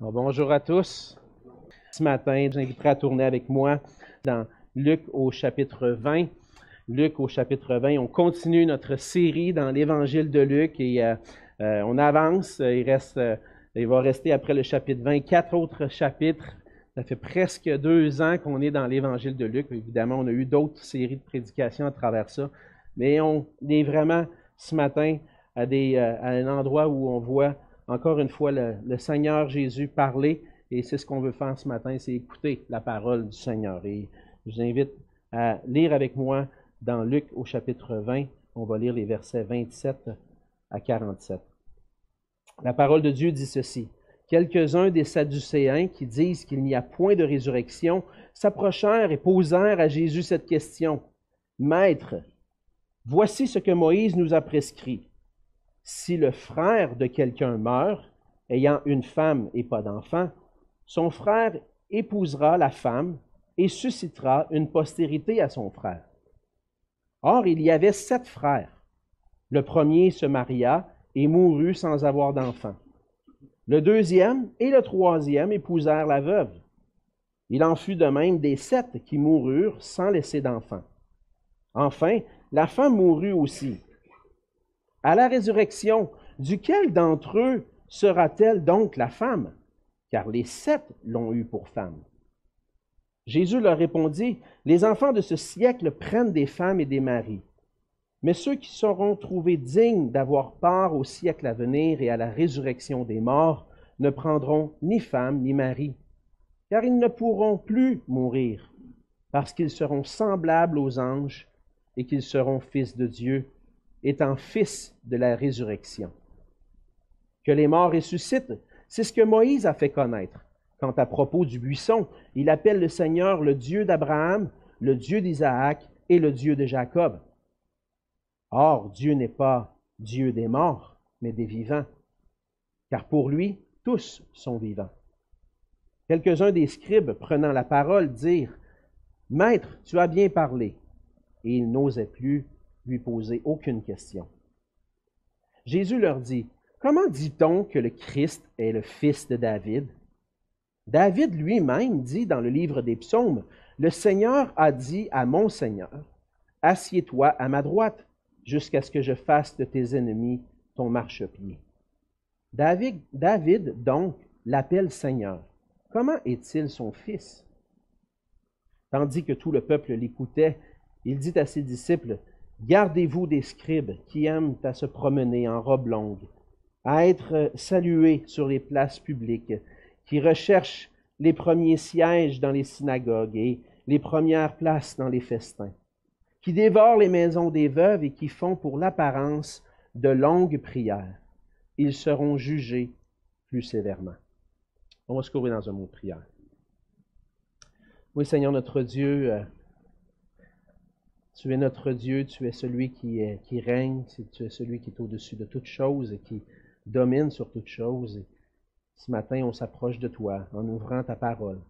bonjour à tous. Ce matin, j'inviterai à tourner avec moi dans Luc au chapitre 20. Luc au chapitre 20, on continue notre série dans l'évangile de Luc et euh, euh, on avance. Il, reste, euh, il va rester après le chapitre 20 quatre autres chapitres. Ça fait presque deux ans qu'on est dans l'évangile de Luc. Évidemment, on a eu d'autres séries de prédications à travers ça. Mais on est vraiment ce matin à, des, à un endroit où on voit encore une fois le, Seigneur Jésus parler. Et c'est ce qu'on veut faire ce matin, c'est écouter la parole du Seigneur. Et je vous invite à lire avec moi dans Luc au chapitre 20. On va lire les versets 27 à 47. La parole de Dieu dit ceci. Quelques-uns des Sadducéens qui disent qu'il n'y a point de résurrection s'approchèrent et posèrent à Jésus cette question. Maître, voici ce que Moïse nous a prescrit si le frère de quelqu'un meurt, ayant une femme et pas d'enfant, son frère épousera la femme et suscitera une postérité à son frère. Or, il y avait sept frères. Le premier se maria et mourut sans avoir d'enfant. Le deuxième et le troisième épousèrent la veuve. Il en fut de même des sept qui moururent sans laisser d'enfant. Enfin, la femme mourut aussi à la résurrection, duquel d'entre eux sera-t-elle donc la femme? Car les sept l'ont eue pour femme. Jésus leur répondit, Les enfants de ce siècle prennent des femmes et des maris, mais ceux qui seront trouvés dignes d'avoir part au siècle à venir et à la résurrection des morts ne prendront ni femme ni mari, car ils ne pourront plus mourir, parce qu'ils seront semblables aux anges et qu'ils seront fils de Dieu étant fils de la résurrection. Que les morts ressuscitent, c'est ce que Moïse a fait connaître. Quant à propos du buisson, il appelle le Seigneur le Dieu d'Abraham, le Dieu d'Isaac et le Dieu de Jacob. Or, Dieu n'est pas Dieu des morts, mais des vivants, car pour lui, tous sont vivants. Quelques-uns des scribes, prenant la parole, dirent, Maître, tu as bien parlé. Et ils n'osaient plus lui poser aucune question. Jésus leur dit, Comment dit-on que le Christ est le fils de David? David lui-même dit dans le livre des psaumes, Le Seigneur a dit à mon Seigneur, Assieds-toi à ma droite jusqu'à ce que je fasse de tes ennemis ton marchepied. David, David donc, l'appelle Seigneur. Comment est-il son fils? Tandis que tout le peuple l'écoutait, il dit à ses disciples, Gardez-vous des scribes qui aiment à se promener en robe longue, à être salués sur les places publiques, qui recherchent les premiers sièges dans les synagogues et les premières places dans les festins, qui dévorent les maisons des veuves et qui font pour l'apparence de longues prières. Ils seront jugés plus sévèrement. On va se couvrir dans un mot de prière. Oui, Seigneur notre Dieu, euh, tu es notre Dieu, tu es celui qui, règne, tu es celui qui est au-dessus de toutes choses et qui domine sur toutes choses. ce matin, on s'approche de toi en ouvrant ta parole.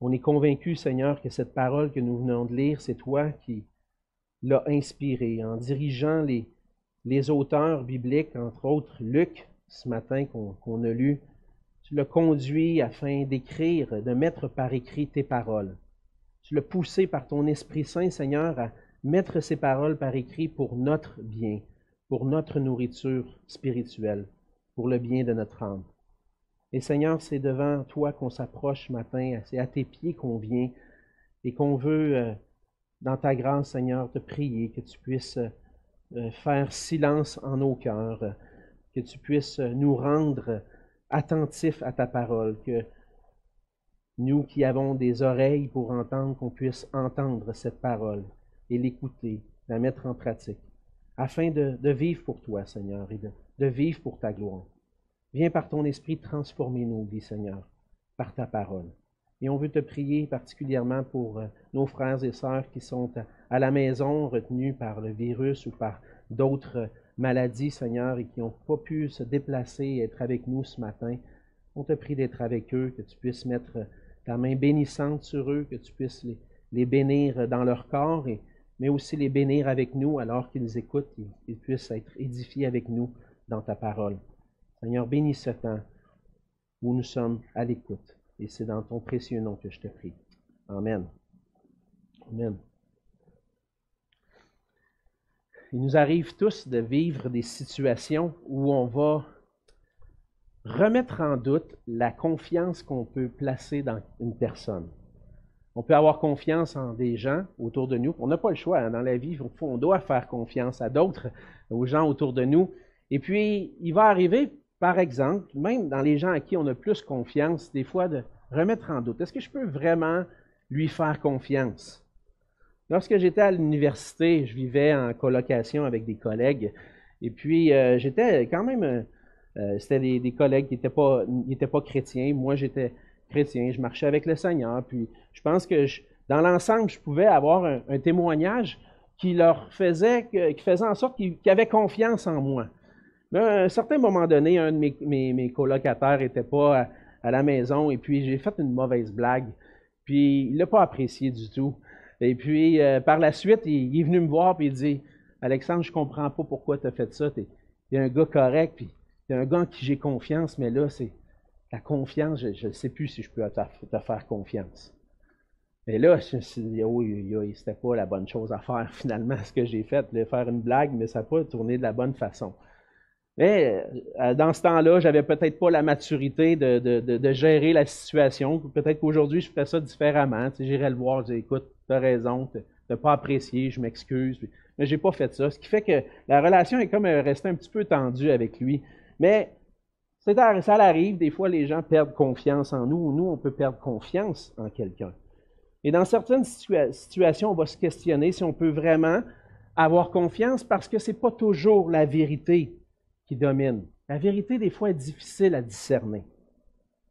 On est convaincu, Seigneur, que cette parole que nous venons de lire, c'est toi qui l'as inspirée en dirigeant les auteurs bibliques, entre autres Luc, ce matin qu'on a lu. Tu l'as conduit afin d'écrire, de mettre par écrit tes paroles. L'as poussé par ton Esprit Saint, Seigneur, à mettre ces paroles par écrit pour notre bien, pour notre nourriture spirituelle, pour le bien de notre âme. Et Seigneur, c'est devant toi qu'on s'approche matin, c'est à tes pieds qu'on vient et qu'on veut, euh, dans ta grâce, Seigneur, te prier que tu puisses euh, faire silence en nos cœurs, que tu puisses nous rendre attentifs à ta parole, que nous qui avons des oreilles pour entendre, qu'on puisse entendre cette parole et l'écouter, la mettre en pratique, afin de, vivre pour toi, Seigneur, et de, vivre pour ta gloire. Viens par ton esprit transformer nos vies, Seigneur, par ta parole. Et on veut te prier particulièrement pour euh, nos frères et sœurs qui sont à, la maison retenus par le virus ou par d'autres maladies, Seigneur, et qui n'ont pas pu se déplacer et être avec nous ce matin. On te prie d'être avec eux, que tu puisses mettre ta main bénissante sur eux, que tu puisses les, bénir dans leur corps, et, mais aussi les bénir avec nous alors qu'ils écoutent, qu'ils puissent être édifiés avec nous dans ta parole. Seigneur, bénis ce temps. où nous sommes à l'écoute. Et c'est dans ton précieux nom que je te prie. Amen. Amen. Il nous arrive tous de vivre des situations où on va remettre en doute la confiance qu'on peut placer dans une personne. On peut avoir confiance en des gens autour de nous. On n'a pas le choix. Hein. Dans la vie, on doit faire confiance à d'autres, aux gens autour de nous. Et puis, il va arriver, par exemple, même dans les gens à qui on a plus confiance, des fois de remettre en doute. Est-ce que je peux vraiment lui faire confiance? Lorsque j'étais à l'université, je vivais en colocation avec des collègues. Et puis, euh, j'étais quand même, euh, c'était des, collègues qui n'étaient pas, pas chrétiens. Moi, j'étais chrétien, je marchais avec le Seigneur. Puis, je pense que dans l'ensemble, je pouvais avoir un, témoignage qui leur faisait, qui faisait en sorte qu'ils avaient confiance en moi. Mais à un certain moment donné, un de mes, mes, colocataires n'était pas à, la maison et puis j'ai fait une mauvaise blague. Puis il l'a pas apprécié du tout. Et puis euh, par la suite, il, est venu me voir et il dit Alexandre, je comprends pas pourquoi tu as fait ça. Tu es, un gars correct, puis es un gars en qui j'ai confiance, mais là, c'est la confiance, je ne sais plus si je peux te, faire confiance. Et là, je me suis dit, oui, c'était pas la bonne chose à faire finalement, ce que j'ai fait, de faire une blague, mais ça n'a pas tourné de la bonne façon. Mais euh, dans ce temps-là, j'avais peut-être pas la maturité de, gérer la situation. Peut-être qu'aujourd'hui, je ferais ça différemment. Tu J'irais le voir, je dis, écoute, tu as raison, tu n'as pas apprécié, je m'excuse. Mais j'ai pas fait ça. Ce qui fait que la relation est comme euh, restée un petit peu tendue avec lui. Mais ça arrive, des fois les gens perdent confiance en nous, nous on peut perdre confiance en quelqu'un. Et dans certaines situations, on va se questionner si on peut vraiment avoir confiance parce que ce n'est pas toujours la vérité qui domine. La vérité, des fois, est difficile à discerner.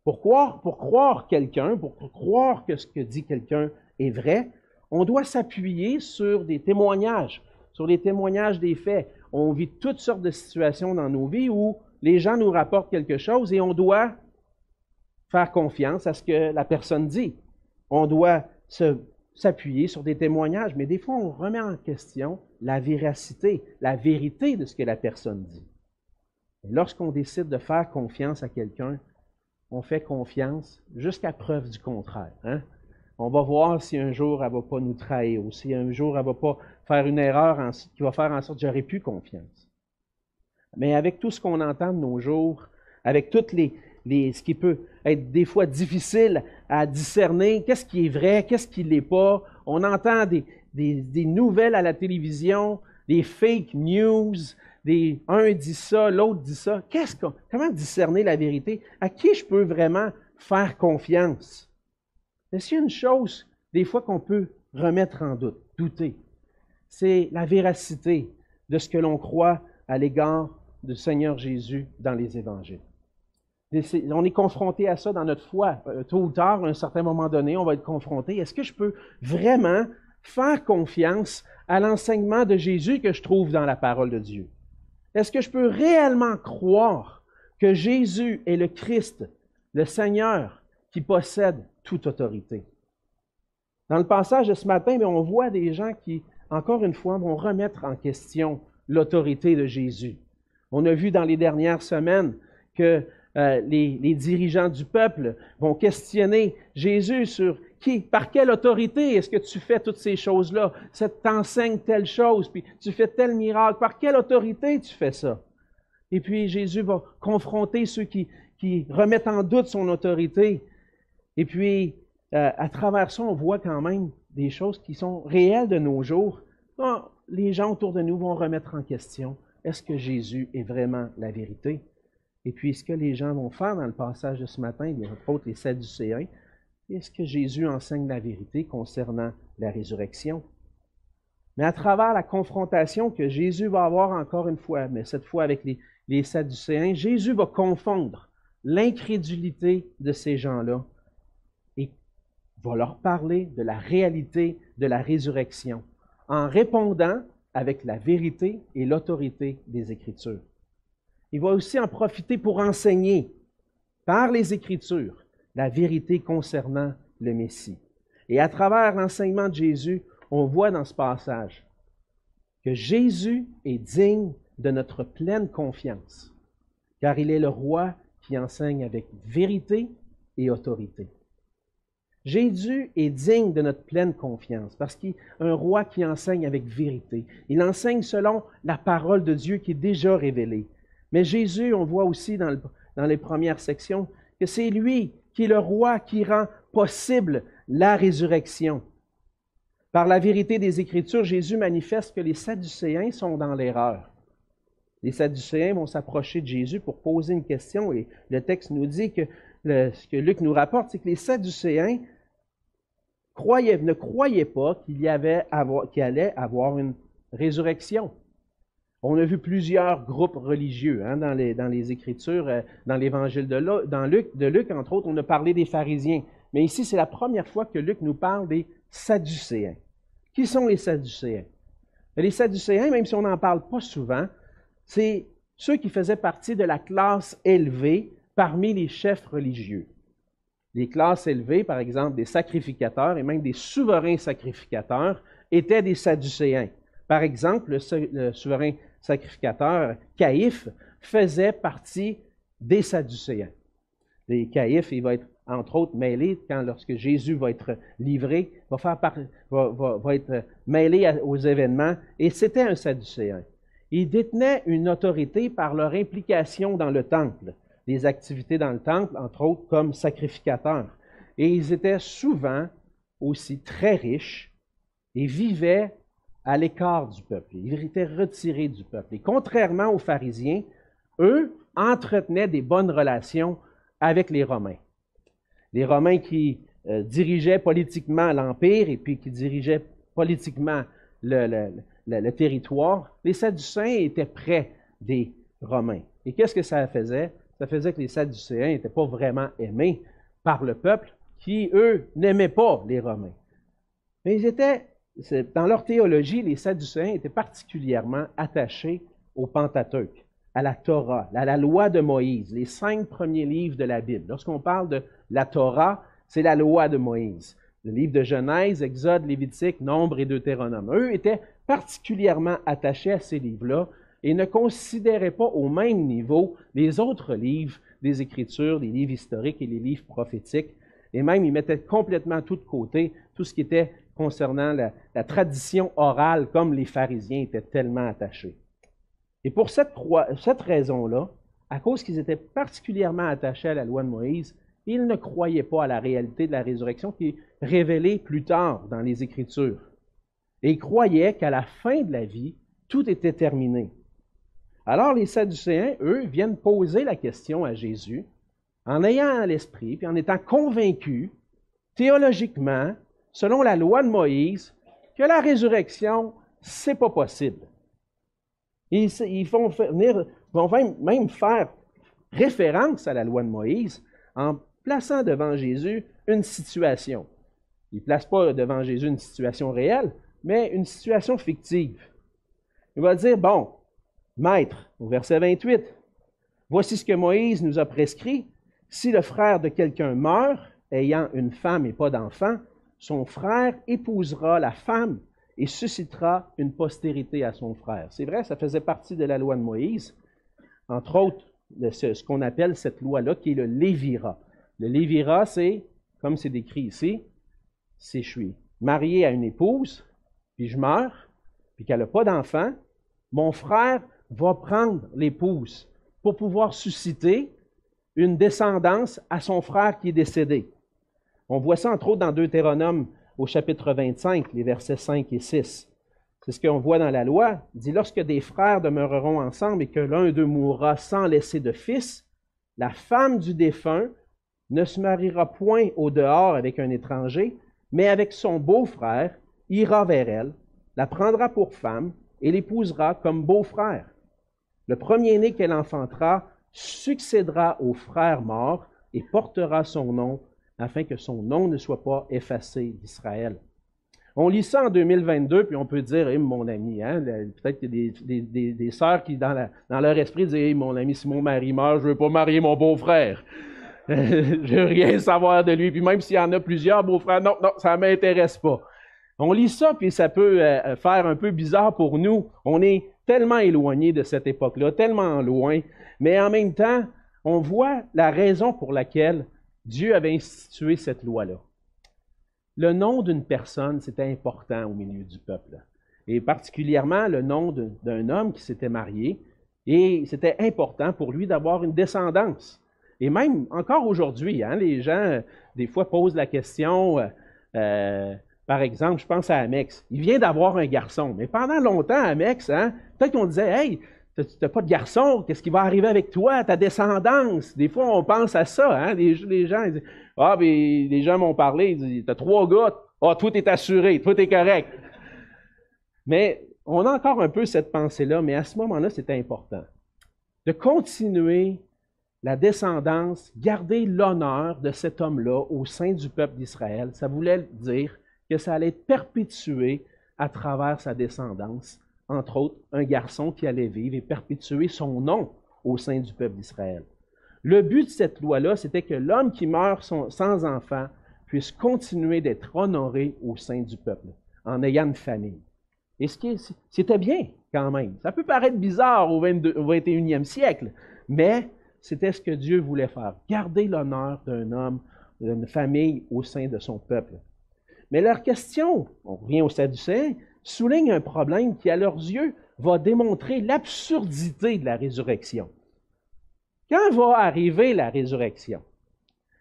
Pour croire, pour croire quelqu'un, pour croire que ce que dit quelqu'un est vrai, on doit s'appuyer sur des témoignages, sur les témoignages des faits. On vit toutes sortes de situations dans nos vies où les gens nous rapportent quelque chose et on doit faire confiance à ce que la personne dit. On doit s'appuyer sur des témoignages, mais des fois on remet en question la véracité, la vérité de ce que la personne dit. lorsqu'on décide de faire confiance à quelqu'un, on fait confiance jusqu'à preuve du contraire. Hein? On va voir si un jour elle ne va pas nous trahir ou si un jour elle ne va pas faire une erreur qui va faire en sorte que j'aurais plus confiance. Mais avec tout ce qu'on entend de nos jours, avec toutes ce qui peut être des fois difficile à discerner, qu'est-ce qui est vrai, qu'est-ce qui ne l'est pas. On entend des, nouvelles à la télévision, des fake news, des un dit ça, l'autre dit ça. Comment discerner la vérité? À qui je peux vraiment faire confiance? Est-ce qu'il y a une chose, des fois, qu'on peut remettre en doute, douter? C'est la véracité de ce que l'on croit à l'égard du Seigneur Jésus dans les évangiles. On est confronté à ça dans notre foi. Euh, tôt ou tard, à un certain moment donné, on va être confronté. Est-ce que je peux vraiment faire confiance à l'enseignement de Jésus que je trouve dans la parole de Dieu? Est-ce que je peux réellement croire que Jésus est le Christ, le Seigneur qui possède toute autorité? Dans le passage de ce matin, on voit des gens qui, encore une fois, vont remettre en question l'autorité de Jésus. On a vu dans les dernières semaines que euh, les, dirigeants du peuple vont questionner Jésus sur qui, par quelle autorité est-ce que tu fais toutes ces choses-là? Ça t'enseigne telle chose, puis tu fais tel miracle. Par quelle autorité tu fais ça? Et puis Jésus va confronter ceux qui, remettent en doute son autorité. Et puis, euh, à travers ça, on voit quand même des choses qui sont réelles de nos jours. Les gens autour de nous vont remettre en question est-ce que Jésus est vraiment la vérité? Et puis, ce que les gens vont faire dans le passage de ce matin, les autres, les Sadducéens, est-ce que Jésus enseigne la vérité concernant la résurrection? Mais à travers la confrontation que Jésus va avoir encore une fois, mais cette fois avec les, les Sadducéens, Jésus va confondre l'incrédulité de ces gens-là et va leur parler de la réalité de la résurrection en répondant avec la vérité et l'autorité des Écritures. Il va aussi en profiter pour enseigner par les Écritures la vérité concernant le Messie. Et à travers l'enseignement de Jésus, on voit dans ce passage que Jésus est digne de notre pleine confiance, car il est le roi qui enseigne avec vérité et autorité. Jésus est digne de notre pleine confiance parce qu'il est un roi qui enseigne avec vérité. Il enseigne selon la parole de Dieu qui est déjà révélée. Mais Jésus, on voit aussi dans, les premières sections, que c'est lui qui est le roi qui rend possible la résurrection. Par la vérité des Écritures, Jésus manifeste que les Sadducéens sont dans l'erreur. Les Sadducéens vont s'approcher de Jésus pour poser une question et le texte nous dit que ce que Luc nous rapporte, c'est que les Sadducéens ne croyaient pas qu'il y avait allait avoir une résurrection. On a vu plusieurs groupes religieux hein, dans, les, dans, les, Écritures, euh, dans l'Évangile de, Luc, de Luc, entre autres, on a parlé des pharisiens. Mais ici, c'est la première fois que Luc nous parle des Sadducéens. Qui sont les Sadducéens? Les Sadducéens, même si on n'en parle pas souvent, c'est ceux qui faisaient partie de la classe élevée parmi les chefs religieux. Les classes élevées, par exemple des sacrificateurs et même des souverains sacrificateurs, étaient des Sadducéens. Par exemple, le, souverain sacrificateur Caïphe faisait partie des Sadducéens. Les Caïphe, il va être entre autres mêlé quand lorsque Jésus va être livré, va, faire va, être mêlé aux événements, et c'était un Sadducéen. Ils détenaient une autorité par leur implication dans le temple, des activités dans le temple, entre autres comme sacrificateurs. Et ils étaient souvent aussi très riches et vivaient à l'écart du peuple. Ils étaient retirés du peuple. Et contrairement aux pharisiens, eux entretenaient des bonnes relations avec les Romains. Les Romains qui euh, dirigeaient politiquement l'Empire et puis qui dirigeaient politiquement le, le, territoire, les Sadducéens étaient près des Romains. Et qu'est-ce que ça faisait? Ça faisait que les Sadducéens n'étaient pas vraiment aimés par le peuple qui, eux, n'aimaient pas les Romains. Mais ils étaient, dans leur théologie, les Sadducéens étaient particulièrement attachés au Pentateuque, à la Torah, à la loi de Moïse, les cinq premiers livres de la Bible. Lorsqu'on parle de la Torah, c'est la loi de Moïse. Le livre de Genèse, Exode, Lévitique, Nombre et Deutéronome. Eux étaient particulièrement attachés à ces livres-là et ne considéraient pas au même niveau les autres livres des Écritures, les livres historiques et les livres prophétiques. Et même, ils mettaient complètement tout de côté tout ce qui était concernant la, la tradition orale, comme les pharisiens étaient tellement attachés. Et pour cette, cette raison-là, à cause qu'ils étaient particulièrement attachés à la loi de Moïse, ils ne croyaient pas à la réalité de la résurrection qui est révélée plus tard dans les Écritures. Et ils croyaient qu'à la fin de la vie, tout était terminé. Alors les Sadducéens, eux, viennent poser la question à Jésus en ayant à l'esprit, puis en étant convaincus, théologiquement, selon la loi de Moïse, que la résurrection, c'est pas possible. Ils, ils vont, venir, vont même faire référence à la loi de Moïse en plaçant devant Jésus une situation. Il ne place pas devant Jésus une situation réelle, mais une situation fictive. Il va dire, bon, Maître, au verset 28, voici ce que Moïse nous a prescrit. Si le frère de quelqu'un meurt, ayant une femme et pas d'enfant, son frère épousera la femme et suscitera une postérité à son frère. C'est vrai, ça faisait partie de la loi de Moïse, entre autres ce, qu'on appelle cette loi-là, qui est le Lévira. Le Lévira, c'est, comme c'est décrit ici, si je suis marié à une épouse, puis je meurs, puis qu'elle n'a pas d'enfant, mon frère va prendre l'épouse pour pouvoir susciter une descendance à son frère qui est décédé. On voit ça entre autres dans Deutéronome au chapitre 25, les versets 5 et 6. C'est ce qu'on voit dans la loi. Il dit, lorsque des frères demeureront ensemble et que l'un d'eux mourra sans laisser de fils, la femme du défunt ne se mariera point au dehors avec un étranger, mais avec son beau-frère, ira vers elle, la prendra pour femme et l'épousera comme beau-frère. Le premier-né qu'elle enfantera succédera au frère mort et portera son nom afin que son nom ne soit pas effacé d'Israël. On lit ça en 2022, puis on peut dire, hey, mon ami, hein, peut-être qu'il y a des, des, sœurs qui, dans, leur esprit, disent, hey, mon ami, si mon mari meurt, je ne veux pas marier mon beau-frère. je veux rien savoir de lui. Puis même s'il y en a plusieurs beaux-frères, non, non, ça ne m'intéresse pas. On lit ça, puis ça peut euh, faire un peu bizarre pour nous. On est tellement éloigné de cette époque-là, tellement loin, mais en même temps, on voit la raison pour laquelle Dieu avait institué cette loi-là. Le nom d'une personne, c'était important au milieu du peuple. Et particulièrement le nom d'un homme qui s'était marié. Et c'était important pour lui d'avoir une descendance. Et même encore aujourd'hui, hein, les gens, des fois, posent la question, euh, euh, par exemple, je pense à Amex. Il vient d'avoir un garçon. Mais pendant longtemps, Amex, hein, peut-être qu'on disait, Hey, tu n'as pas de garçon, qu'est-ce qui va arriver avec toi, ta descendance? Des fois, on pense à ça. Hein? Les, gens disent Ah, mais les gens m'ont parlé, ils disent Tu as trois gars, ah, tout est assuré, tout est correct. Mais on a encore un peu cette pensée-là, mais à ce moment-là, c'était important. De continuer la descendance, garder l'honneur de cet homme-là au sein du peuple d'Israël, ça voulait dire que ça allait être perpétué à travers sa descendance, entre autres un garçon qui allait vivre et perpétuer son nom au sein du peuple d'Israël. Le but de cette loi-là, c'était que l'homme qui meurt sans enfant puisse continuer d'être honoré au sein du peuple, en ayant une famille. Et c'était bien quand même. Ça peut paraître bizarre au, 21e siècle, mais c'était ce que Dieu voulait faire, garder l'honneur d'un homme, d'une famille au sein de son peuple. Mais leur question, on revient au Sadducéens, souligne un problème qui, à leurs yeux, va démontrer l'absurdité de la résurrection. Quand va arriver la résurrection?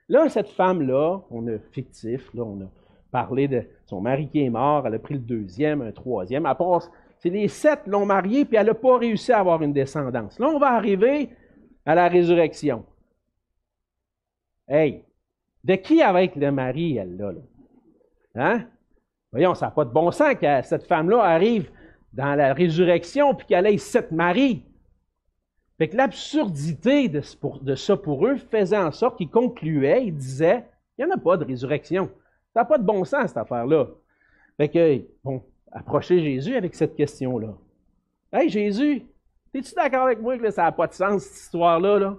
Là, cette femme-là, on a fictif, là, on a parlé de son mari qui est mort, elle a pris le deuxième, un troisième. À part, c'est les sept l'ont marié, puis elle n'a pas réussi à avoir une descendance. Là, on va arriver à la résurrection. Hey, de qui avec le mari, elle, là? là? Hein? Voyons, ça n'a pas de bon sens que cette femme-là arrive dans la résurrection puis qu'elle ait sept maris. Fait que l'absurdité de, ça pour eux faisait en sorte qu'ils concluaient, ils disaient, il n'y en a pas de résurrection. Ça n'a pas de bon sens, cette affaire-là. Fait que, bon, approchez Jésus avec cette question-là. Hey, Jésus, es-tu d'accord avec moi que ça n'a pas de sens, cette histoire-là? Là?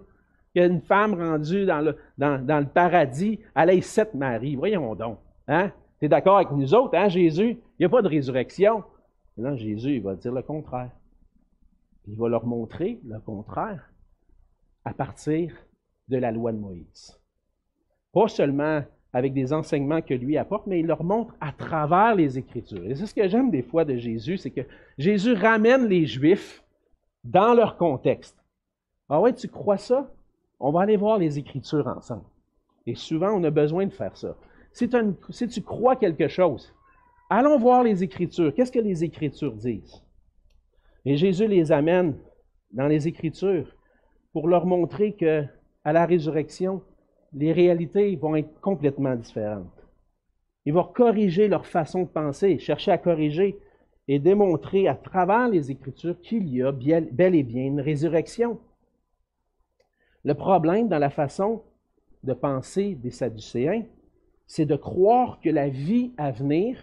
Femme rendue dans le, paradis, elle sept maris. Voyons donc. Hein? Tu es d'accord avec nous autres, hein, Jésus? Il n'y a pas de résurrection. Non, Jésus, il va dire le contraire. Il va leur montrer le contraire à partir de la loi de Moïse. Pas seulement avec des enseignements que lui apporte, mais il leur montre à travers les Écritures. Et c'est ce que j'aime des fois de Jésus, c'est que Jésus ramène les Juifs dans leur contexte. Ah ouais, tu crois ça? On va aller voir les Écritures ensemble. Et souvent, on a besoin de faire ça si, tu crois quelque chose, allons voir les Écritures. Qu'est-ce que les Écritures disent? Et Jésus les amène dans les Écritures pour leur montrer que à la résurrection, les réalités vont être complètement différentes. Il va corriger leur façon de penser, chercher à corriger et démontrer à travers les Écritures qu'il y a bel et bien une résurrection. Le problème dans la façon de penser des Sadducéens, c'est de croire que la vie à venir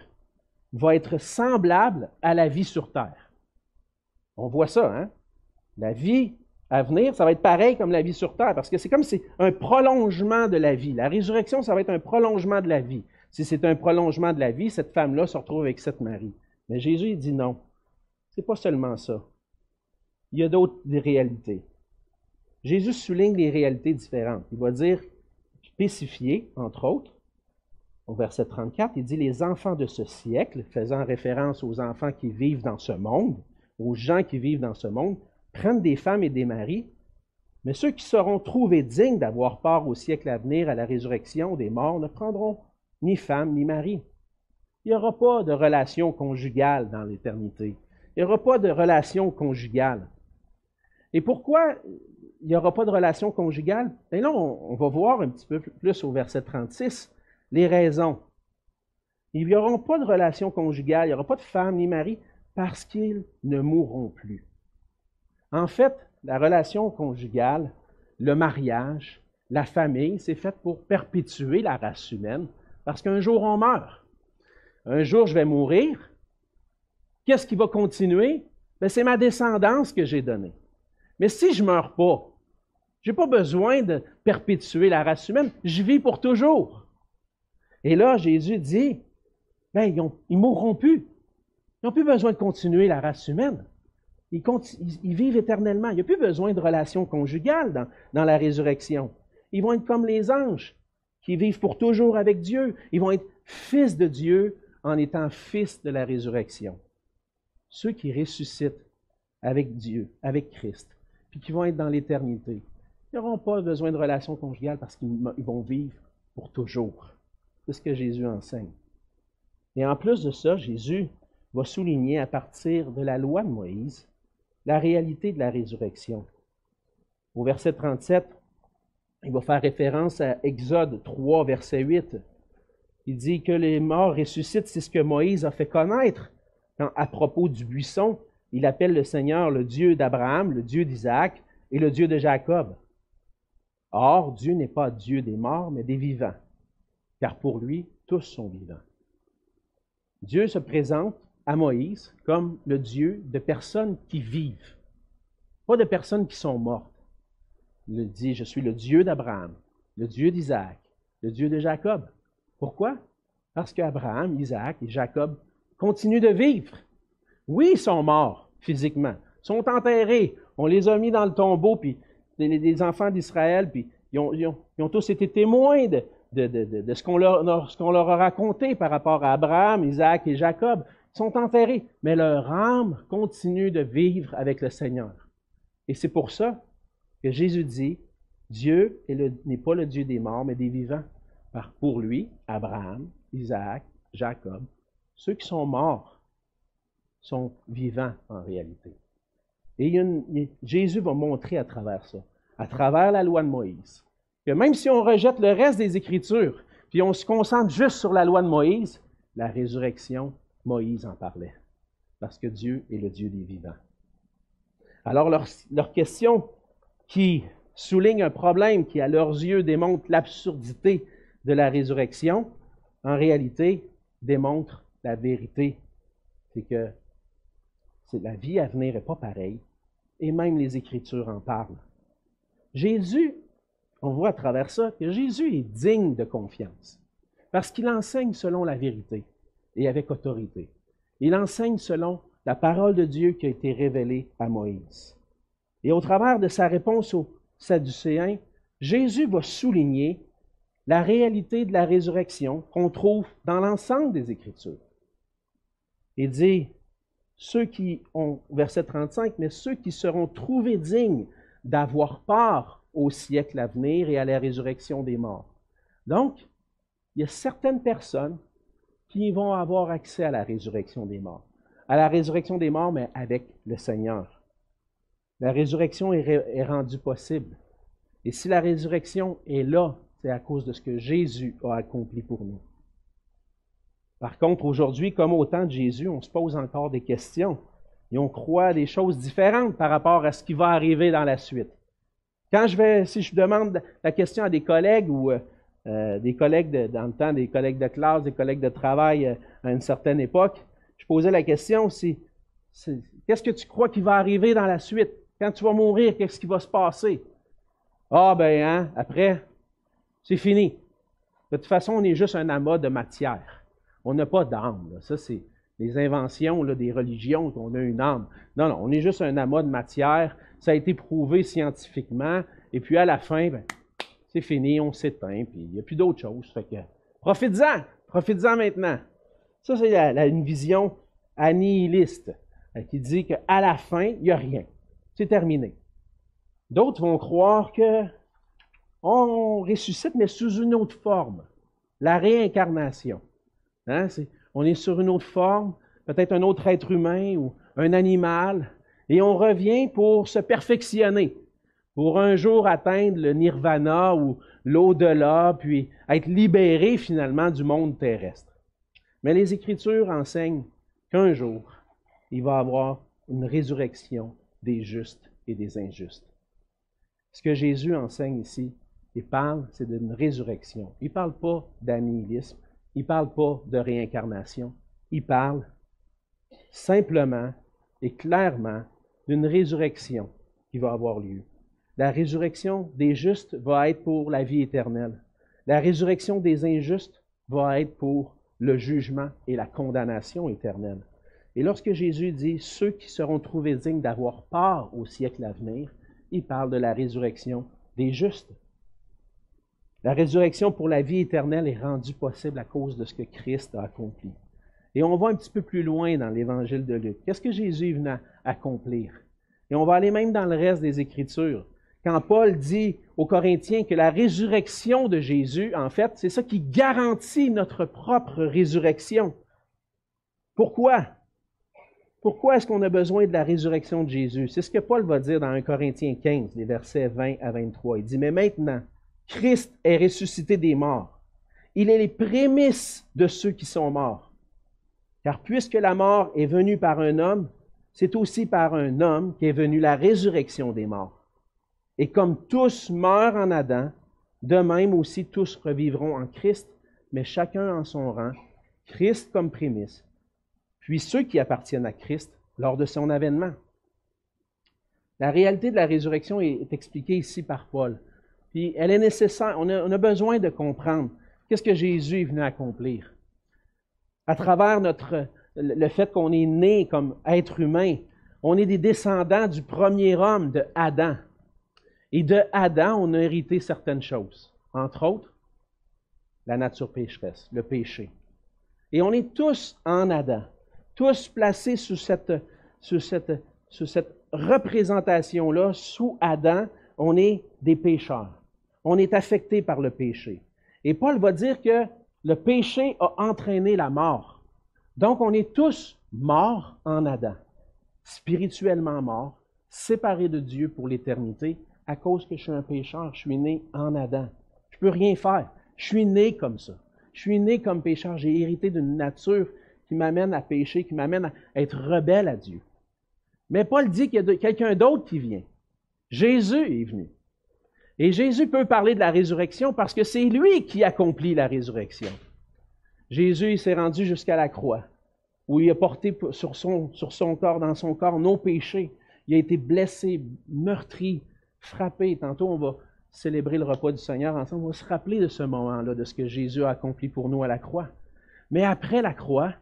va être semblable à la vie sur Terre. On voit ça, hein? La vie à venir, ça va être pareil comme la vie sur Terre, parce que c'est comme si un prolongement de la vie. La résurrection, ça va être un prolongement de la vie. Si c'est un prolongement de la vie, cette femme-là se retrouve avec cette Marie. Mais Jésus, il dit non. C'est pas seulement ça. Il y a d'autres réalités. Jésus souligne les réalités différentes. Il va dire, spécifier, entre autres, au verset 34, il dit Les enfants de ce siècle, faisant référence aux enfants qui vivent dans ce monde, aux gens qui vivent dans ce monde, prennent des femmes et des maris, mais ceux qui seront trouvés dignes d'avoir part au siècle à venir à la résurrection des morts ne prendront ni femme ni mari. Il n'y aura pas de relation conjugale dans l'éternité. Il n'y aura pas de relation conjugale. Et pourquoi il n'y aura pas de relation conjugale? Bien on va voir un petit peu plus au verset 36 les raisons. Il n'y aura pas de relation conjugale, il n'y aura pas de femme ni mari parce qu'ils ne mourront plus. En fait, la relation conjugale, le mariage, la famille, c'est fait pour perpétuer la race humaine parce qu'un jour on meurt. Un jour je vais mourir. Qu'est-ce qui va continuer? Ben, c'est ma descendance que j'ai donnée. Mais si je ne meurs pas, je n'ai pas besoin de perpétuer la race humaine, je vis pour toujours. Et là, Jésus dit, ben, ils mourront plus. Ils n'ont plus besoin de continuer la race humaine. Ils, vivent éternellement. Il n'y a plus besoin de relations conjugales dans, dans la résurrection. Ils vont être comme les anges, qui vivent pour toujours avec Dieu. Ils vont être fils de Dieu en étant fils de la résurrection. Ceux qui ressuscitent avec Dieu, avec Christ, puis qui vont être dans l'éternité, ils n'auront pas besoin de relations conjugales parce qu'ils vont vivre pour toujours. C'est ce que Jésus enseigne. Et en plus de ça, Jésus va souligner à partir de la loi de Moïse la réalité de la résurrection. Au verset 37, il va faire référence à Exode 3, verset 8. Il dit que les morts ressuscitent, c'est ce que Moïse a fait connaître à propos du buisson. Il appelle le Seigneur le Dieu d'Abraham, le Dieu d'Isaac et le Dieu de Jacob. Or, Dieu n'est pas Dieu des morts, mais des vivants, car pour lui, tous sont vivants. Dieu se présente à Moïse comme le Dieu de personnes qui vivent, pas de personnes qui sont mortes. Il dit, je suis le Dieu d'Abraham, le Dieu d'Isaac, le Dieu de Jacob. Pourquoi? Parce qu'Abraham, Isaac et Jacob continuent de vivre. Oui, ils sont morts physiquement, sont enterrés. On les a mis dans le tombeau, puis des, enfants d'Israël, puis ils ont, tous été témoins de, de ce qu'on leur, a raconté par rapport à Abraham, Isaac et Jacob. Sont enterrés, mais leur âme continue de vivre avec le Seigneur. Et c'est pour ça que Jésus dit, Dieu n'est pas le Dieu des morts, mais des vivants. Par, pour lui, Abraham, Isaac, Jacob, ceux qui sont morts sont vivants en réalité. Et Jésus va montrer à travers ça, à travers la loi de Moïse, que même si on rejette le reste des Écritures, puis on se concentre juste sur la loi de Moïse, la résurrection, Moïse en parlait, parce que Dieu est le Dieu des vivants. Alors leur, leur question qui souligne un problème qui, à leurs yeux, démontre l'absurdité de la résurrection, en réalité, démontre la vérité. C'est que la vie à venir n'est pas pareille, et même les Écritures en parlent. Jésus, on voit à travers ça que Jésus est digne de confiance, parce qu'il enseigne selon la vérité et avec autorité. Il enseigne selon la parole de Dieu qui a été révélée à Moïse. Et au travers de sa réponse aux Sadducéens, Jésus va souligner la réalité de la résurrection qu'on trouve dans l'ensemble des Écritures. Il dit, ceux qui ont, verset 35, mais ceux qui seront trouvés dignes d'avoir part au siècle à venir et à la résurrection des morts. Donc, il y a certaines personnes qui vont avoir accès à la résurrection des morts. À la résurrection des morts, mais avec le Seigneur. La résurrection est, rendue possible. Et si la résurrection est là, c'est à cause de ce que Jésus a accompli pour nous. Par contre, aujourd'hui, comme au temps de Jésus, on se pose encore des questions et on croit des choses différentes par rapport à ce qui va arriver dans la suite. Quand je vais, si je demande la question à des collègues ou euh, des collègues dans le temps, des collègues de classe, des collègues de travail euh, à une certaine époque, je posais la question si, qu'est-ce que tu crois qui va arriver dans la suite? Quand tu vas mourir, qu'est-ce qui va se passer? Ah, ben, hein, après, c'est fini. De toute façon, on est juste un amas de matière. On n'a pas d'âme. Ça, c'est les inventions des religions qu'on a une âme. Non, non, on est juste un amas de matière. Ça a été prouvé scientifiquement. Et puis à la fin, ben, c'est fini, on s'éteint, puis il n'y a plus d'autre chose. Fait que, profites-en, profites-en maintenant. Ça, c'est une vision annihiliste euh, qui dit qu'à la fin, il n'y a rien c'est terminé. D'autres vont croire que on ressuscite, mais sous une autre forme. La réincarnation. Hein, on est sur une autre forme, peut-être un autre être humain ou un animal, et on revient pour se perfectionner, pour un jour atteindre le nirvana ou l'au-delà, puis être libéré finalement du monde terrestre. Mais les Écritures enseignent qu'un jour, il va y avoir une résurrection des justes et des injustes. Ce que Jésus enseigne ici, il parle, c'est d'une résurrection. Il ne parle pas d'annihilisme, il ne parle pas de réincarnation, il parle simplement et clairement d'une résurrection qui va avoir lieu. La résurrection des justes va être pour la vie éternelle. La résurrection des injustes va être pour le jugement et la condamnation éternelle. Et lorsque Jésus dit ceux qui seront trouvés dignes d'avoir part au siècle à venir, il parle de la résurrection des justes. La résurrection pour la vie éternelle est rendue possible à cause de ce que Christ a accompli. Et on va un petit peu plus loin dans l'évangile de Luc. Qu'est-ce que Jésus venu accomplir? Et on va aller même dans le reste des Écritures. Quand Paul dit aux Corinthiens que la résurrection de Jésus, en fait, c'est ça qui garantit notre propre résurrection. Pourquoi? Pourquoi est-ce qu'on a besoin de la résurrection de Jésus? C'est ce que Paul va dire dans 1 Corinthiens 15, les versets 20 à 23. Il dit, mais maintenant, Christ est ressuscité des morts. Il est les prémices de ceux qui sont morts. Car puisque la mort est venue par un homme, c'est aussi par un homme qu'est venue la résurrection des morts. Et comme tous meurent en Adam, de même aussi tous revivront en Christ, mais chacun en son rang, Christ comme prémisse, puis ceux qui appartiennent à Christ lors de son avènement. La réalité de la résurrection est expliquée ici par Paul. Puis elle est nécessaire, on a, besoin de comprendre qu'est-ce que Jésus est venu accomplir. À travers le fait qu'on est né comme être humain, on est des descendants du premier homme, de Adam. Et de Adam, on a hérité certaines choses. Entre autres, la nature pécheresse, le péché. Et on est tous en Adam, tous placés sous cette représentation-là, sous Adam, on est des pécheurs. On est affecté par le péché. Et Paul va dire que le péché a entraîné la mort. Donc on est tous morts en Adam, spirituellement morts, séparés de Dieu pour l'éternité, à cause que je suis un pécheur, je suis né en Adam. Je ne peux rien faire. Je suis né comme ça. Je suis né comme pécheur. J'ai hérité d'une nature qui m'amène à pécher, qui m'amène à être rebelle à Dieu. Mais Paul dit qu'il y a quelqu'un d'autre qui vient. Jésus est venu. Et Jésus peut parler de la résurrection parce que c'est lui qui accomplit la résurrection. Jésus s'est rendu jusqu'à la croix, où il a porté sur son, sur son corps, dans son corps, nos péchés. Il a été blessé, meurtri, frappé. Tantôt, on va célébrer le repas du Seigneur ensemble. On va se rappeler de ce moment-là, de ce que Jésus a accompli pour nous à la croix. Mais après la croix,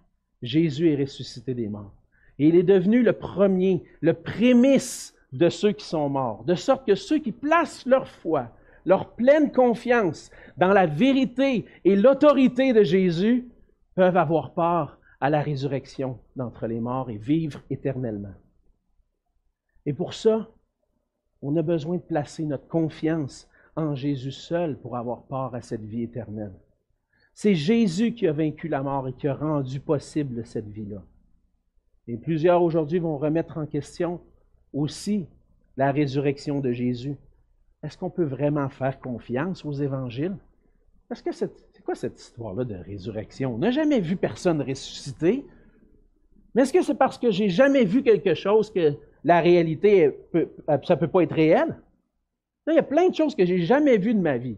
Jésus est ressuscité des morts. Et il est devenu le premier, le prémisse de ceux qui sont morts. De sorte que ceux qui placent leur foi, leur pleine confiance dans la vérité et l'autorité de Jésus peuvent avoir part à la résurrection d'entre les morts et vivre éternellement. Et pour ça, on a besoin de placer notre confiance en Jésus seul pour avoir part à cette vie éternelle. C'est Jésus qui a vaincu la mort et qui a rendu possible cette vie-là. Et plusieurs aujourd'hui vont remettre en question aussi la résurrection de Jésus. Est-ce qu'on peut vraiment faire confiance aux évangiles? Est-ce que c'est, quoi cette histoire-là de résurrection? On n'a jamais vu personne ressusciter. Mais est-ce que c'est parce que j'ai jamais vu quelque chose que la réalité, ça ne peut pas être réel? il y a plein de choses que j'ai jamais vues de ma vie.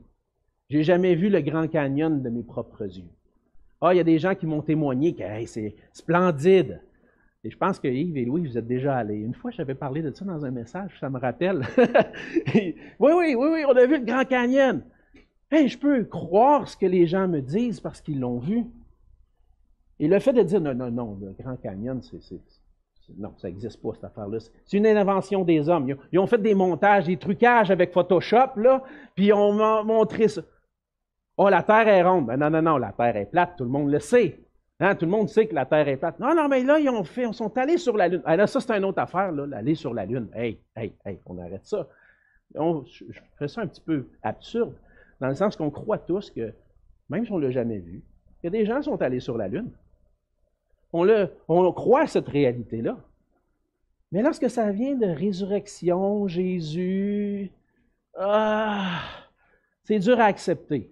J'ai jamais vu le Grand Canyon de mes propres yeux. Ah, il y a des gens qui m'ont témoigné que c'est splendide. Et je pense que Yves et Louis, vous êtes déjà allés. Une fois, j'avais parlé de ça dans un message, ça me rappelle. oui, oui, oui, oui, on a vu le Grand Canyon. Hey, je peux croire ce que les gens me disent parce qu'ils l'ont vu. Et le fait de dire non, non, non, le Grand Canyon, c'est. Non, ça n'existe pas, cette affaire-là. C'est une invention des hommes. Ils ont, fait des montages, des trucages avec Photoshop, là, puis ils ont montré ça. Oh, la Terre est ronde. Ben non, non, non, la Terre est plate, tout le monde le sait. Hein, tout le monde sait que la Terre est plate. Non, non, mais là, ils ont fait, ils sont allés sur la Lune. Alors, ah, ça, c'est une autre affaire, là, aller sur la Lune. Hey, hey, hey, on arrête ça. je fais ça un petit peu absurde, dans le sens qu'on croit tous que, même si on ne l'a jamais vu, il y a des gens sont allés sur la Lune. On, le, on croit cette réalité-là. Mais lorsque ça vient de résurrection, Jésus, ah, c'est dur à accepter.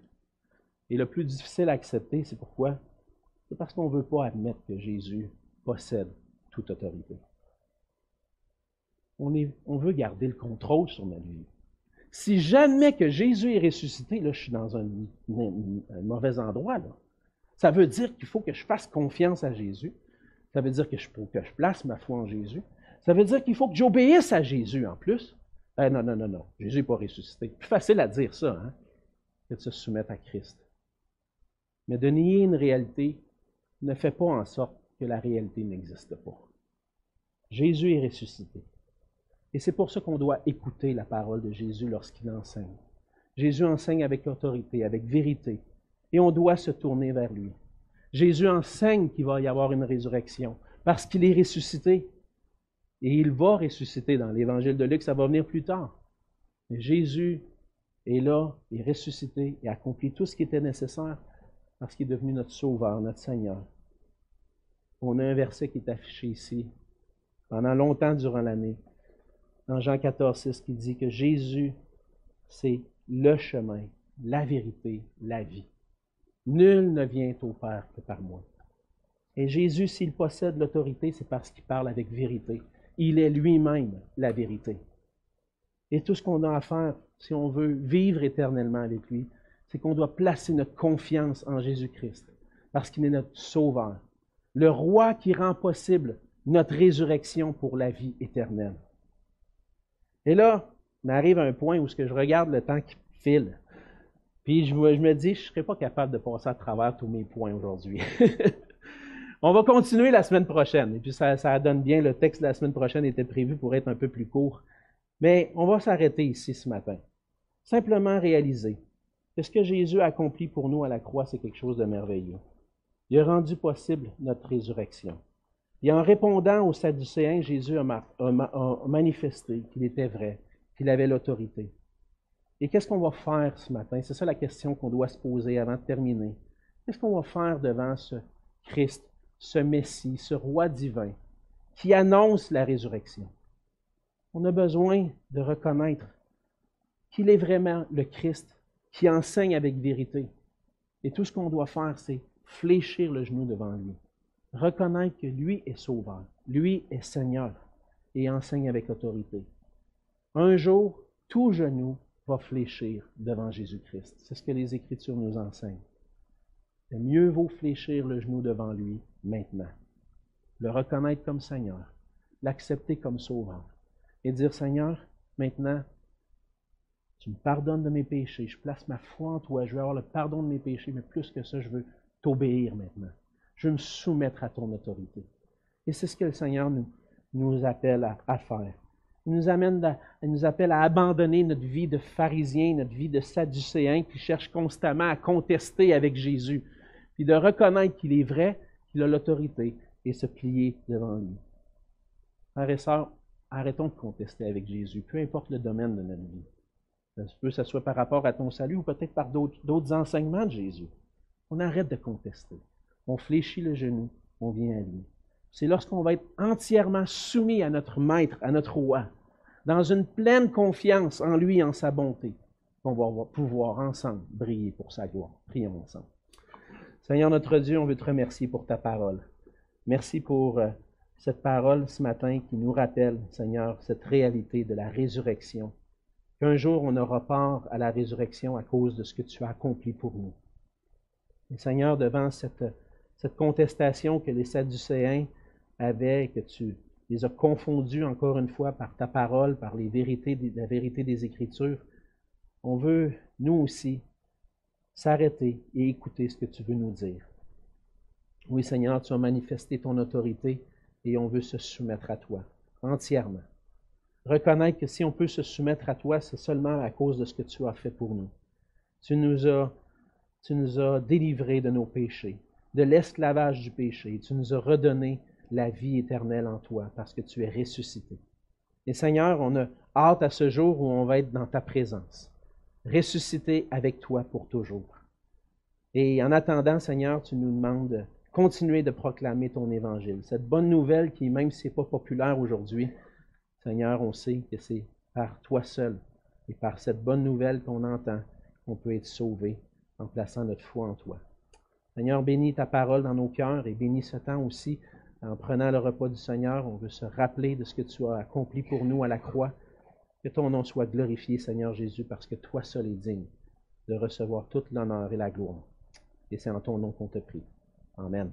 Et le plus difficile à accepter, c'est pourquoi? C'est parce qu'on ne veut pas admettre que Jésus possède toute autorité. On, veut garder le contrôle sur notre vie. Si jamais que Jésus est ressuscité, là, je suis dans un, mauvais endroit. Là. Ça veut dire qu'il faut que je fasse confiance à Jésus. Ça veut dire que je, que je place ma foi en Jésus. Ça veut dire qu'il faut que j'obéisse à Jésus en plus. Eh, non, non, non, non. Jésus n'est pas ressuscité. Plus facile à dire ça, hein, que de se soumettre à Christ. Mais de nier une réalité ne fait pas en sorte que la réalité n'existe pas. Jésus est ressuscité. Et c'est pour ça qu'on doit écouter la parole de Jésus lorsqu'il enseigne. Jésus enseigne avec autorité, avec vérité, et on doit se tourner vers lui. Jésus enseigne qu'il va y avoir une résurrection parce qu'il est ressuscité. Et il va ressusciter dans l'évangile de Luc, ça va venir plus tard. Mais Jésus est là, est ressuscité et accomplit tout ce qui était nécessaire parce qu'il est devenu notre Sauveur, notre Seigneur. On a un verset qui est affiché ici pendant longtemps durant l'année, dans Jean 14, 6, qui dit que Jésus, c'est le chemin, la vérité, la vie. Nul ne vient au Père que par moi. Et Jésus, s'il possède l'autorité, c'est parce qu'il parle avec vérité. Il est lui-même la vérité. Et tout ce qu'on a à faire, si on veut vivre éternellement avec lui, c'est qu'on doit placer notre confiance en Jésus-Christ, parce qu'il est notre sauveur, le roi qui rend possible notre résurrection pour la vie éternelle. Et là, on arrive à un point où ce que je regarde le temps qui file. Puis je me, dis, je ne serai pas capable de passer à travers tous mes points aujourd'hui. on va continuer la semaine prochaine. Et puis ça, ça donne bien, le texte de la semaine prochaine était prévu pour être un peu plus court. Mais on va s'arrêter ici ce matin. Simplement réaliser ce que Jésus a accompli pour nous à la croix, c'est quelque chose de merveilleux. Il a rendu possible notre résurrection. Et en répondant aux Sadducéens, Jésus a, manifesté qu'il était vrai, qu'il avait l'autorité. Et qu'est-ce qu'on va faire ce matin? C'est ça la question qu'on doit se poser avant de terminer. Qu'est-ce qu'on va faire devant ce Christ, ce Messie, ce roi divin qui annonce la résurrection? On a besoin de reconnaître qu'il est vraiment le Christ qui enseigne avec vérité. Et tout ce qu'on doit faire, c'est fléchir le genou devant lui reconnaître que lui est sauveur, lui est Seigneur et enseigne avec autorité. Un jour, tout genou va fléchir devant Jésus-Christ. C'est ce que les Écritures nous enseignent. Et mieux vaut fléchir le genou devant lui maintenant, le reconnaître comme Seigneur, l'accepter comme sauveur et dire Seigneur, maintenant, tu me pardonnes de mes péchés, je place ma foi en toi, je veux avoir le pardon de mes péchés, mais plus que ça, je veux t'obéir maintenant. Je veux me soumettre à ton autorité. Et c'est ce que le Seigneur nous, appelle à, faire. Il nous appelle à abandonner notre vie de pharisien, notre vie de sadducéen qui cherche constamment à contester avec Jésus, puis de reconnaître qu'il est vrai, qu'il a l'autorité et se plier devant lui. Frères et sœurs, arrêtons de contester avec Jésus, peu importe le domaine de notre vie. Ça que ce soit par rapport à ton salut ou peut-être par d'autres enseignements de Jésus. On arrête de contester on fléchit le genou, on vient à lui. C'est lorsqu'on va être entièrement soumis à notre maître, à notre roi, dans une pleine confiance en lui, en sa bonté, qu'on va pouvoir ensemble briller pour sa gloire. Prions ensemble. Seigneur notre Dieu, on veut te remercier pour ta parole. Merci pour euh, cette parole ce matin qui nous rappelle, Seigneur, cette réalité de la résurrection. Qu'un jour on aura part à la résurrection à cause de ce que tu as accompli pour nous. Et Seigneur, devant cette contestation que les Sadducéens avaient, que tu les as confondus encore une fois par ta parole, par la vérité des Écritures. On veut, nous aussi, s'arrêter et écouter ce que tu veux nous dire. Oui, Seigneur, tu as manifesté ton autorité et on veut se soumettre à toi entièrement. Reconnaître que si on peut se soumettre à toi, c'est seulement à cause de ce que tu as fait pour nous. Tu nous as, tu délivrés de nos péchés de l'esclavage du péché. Tu nous as redonné la vie éternelle en toi parce que tu es ressuscité. Et Seigneur, on a hâte à ce jour où on va être dans ta présence, ressuscité avec toi pour toujours. Et en attendant, Seigneur, tu nous demandes de continuer de proclamer ton évangile. Cette bonne nouvelle qui, même si ce n'est pas populaire aujourd'hui, Seigneur, on sait que c'est par toi seul et par cette bonne nouvelle qu'on entend qu'on peut être sauvé en plaçant notre foi en toi. Seigneur, bénis ta parole dans nos cœurs et bénis ce temps aussi. En prenant le repas du Seigneur, on veut se rappeler de ce que tu as accompli pour nous à la croix. Que ton nom soit glorifié, Seigneur Jésus, parce que toi seul es digne de recevoir toute l'honneur et la gloire. Et c'est en ton nom qu'on te prie. Amen.